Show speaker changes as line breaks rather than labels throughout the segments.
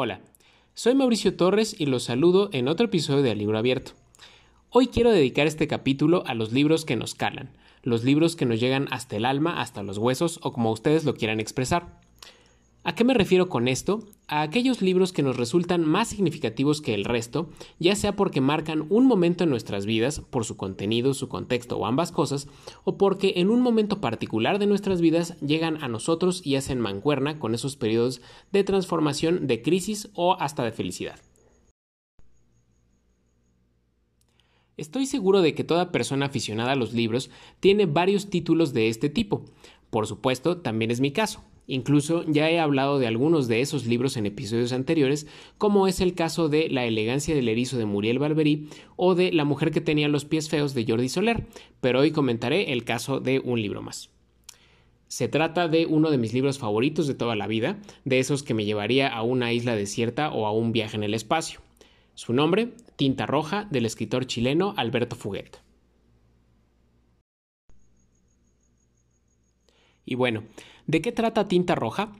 Hola, soy Mauricio Torres y los saludo en otro episodio de Libro Abierto. Hoy quiero dedicar este capítulo a los libros que nos calan, los libros que nos llegan hasta el alma, hasta los huesos o como ustedes lo quieran expresar. ¿A qué me refiero con esto? A aquellos libros que nos resultan más significativos que el resto, ya sea porque marcan un momento en nuestras vidas, por su contenido, su contexto o ambas cosas, o porque en un momento particular de nuestras vidas llegan a nosotros y hacen mancuerna con esos periodos de transformación, de crisis o hasta de felicidad. Estoy seguro de que toda persona aficionada a los libros tiene varios títulos de este tipo. Por supuesto, también es mi caso. Incluso ya he hablado de algunos de esos libros en episodios anteriores, como es el caso de La elegancia del erizo de Muriel Barberí o de La mujer que tenía los pies feos de Jordi Soler, pero hoy comentaré el caso de un libro más. Se trata de uno de mis libros favoritos de toda la vida, de esos que me llevaría a una isla desierta o a un viaje en el espacio. Su nombre, Tinta Roja, del escritor chileno Alberto Fuguet. Y bueno, ¿de qué trata Tinta Roja?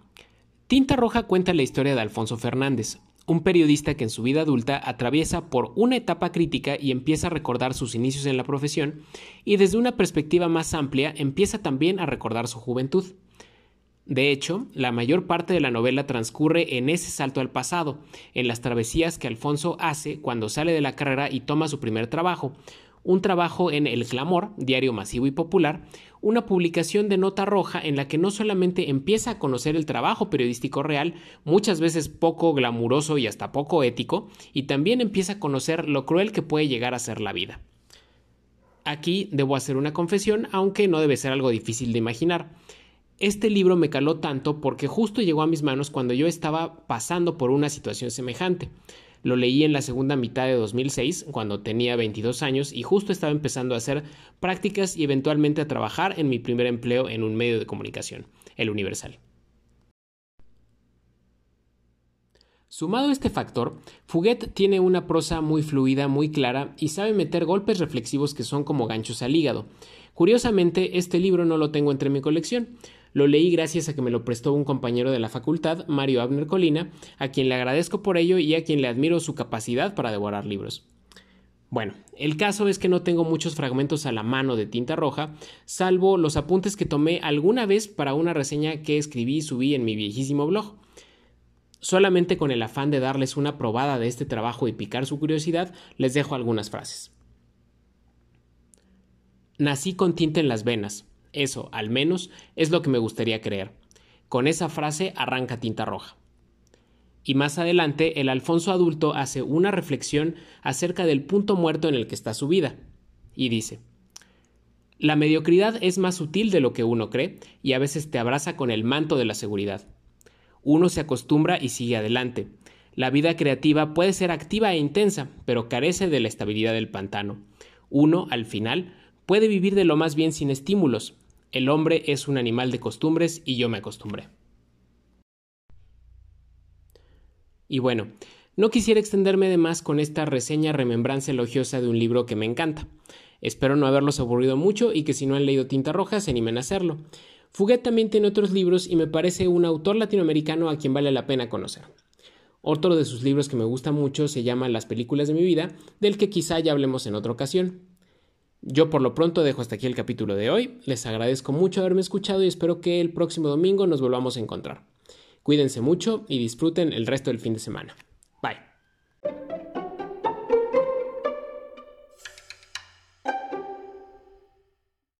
Tinta Roja cuenta la historia de Alfonso Fernández, un periodista que en su vida adulta atraviesa por una etapa crítica y empieza a recordar sus inicios en la profesión, y desde una perspectiva más amplia empieza también a recordar su juventud. De hecho, la mayor parte de la novela transcurre en ese salto al pasado, en las travesías que Alfonso hace cuando sale de la carrera y toma su primer trabajo, un trabajo en El Clamor, diario masivo y popular, una publicación de nota roja en la que no solamente empieza a conocer el trabajo periodístico real, muchas veces poco glamuroso y hasta poco ético, y también empieza a conocer lo cruel que puede llegar a ser la vida. Aquí debo hacer una confesión, aunque no debe ser algo difícil de imaginar. Este libro me caló tanto porque justo llegó a mis manos cuando yo estaba pasando por una situación semejante. Lo leí en la segunda mitad de 2006, cuando tenía 22 años y justo estaba empezando a hacer prácticas y eventualmente a trabajar en mi primer empleo en un medio de comunicación, el Universal. Sumado a este factor, Fuguet tiene una prosa muy fluida, muy clara y sabe meter golpes reflexivos que son como ganchos al hígado. Curiosamente, este libro no lo tengo entre mi colección, lo leí gracias a que me lo prestó un compañero de la facultad, Mario Abner Colina, a quien le agradezco por ello y a quien le admiro su capacidad para devorar libros. Bueno, el caso es que no tengo muchos fragmentos a la mano de tinta roja, salvo los apuntes que tomé alguna vez para una reseña que escribí y subí en mi viejísimo blog. Solamente con el afán de darles una probada de este trabajo y picar su curiosidad, les dejo algunas frases. Nací con tinta en las venas, eso, al menos, es lo que me gustaría creer. Con esa frase arranca tinta roja. Y más adelante, el Alfonso adulto hace una reflexión acerca del punto muerto en el que está su vida. Y dice, La mediocridad es más sutil de lo que uno cree y a veces te abraza con el manto de la seguridad. Uno se acostumbra y sigue adelante. La vida creativa puede ser activa e intensa, pero carece de la estabilidad del pantano. Uno, al final, puede vivir de lo más bien sin estímulos. El hombre es un animal de costumbres y yo me acostumbré. Y bueno, no quisiera extenderme de más con esta reseña remembranza elogiosa de un libro que me encanta. Espero no haberlos aburrido mucho y que si no han leído Tinta Roja se animen a hacerlo. Fuguet también tiene otros libros y me parece un autor latinoamericano a quien vale la pena conocer. Otro de sus libros que me gusta mucho se llama Las películas de mi vida, del que quizá ya hablemos en otra ocasión. Yo por lo pronto dejo hasta aquí el capítulo de hoy. Les agradezco mucho haberme escuchado y espero que el próximo domingo nos volvamos a encontrar. Cuídense mucho y disfruten el resto del fin de semana. Bye.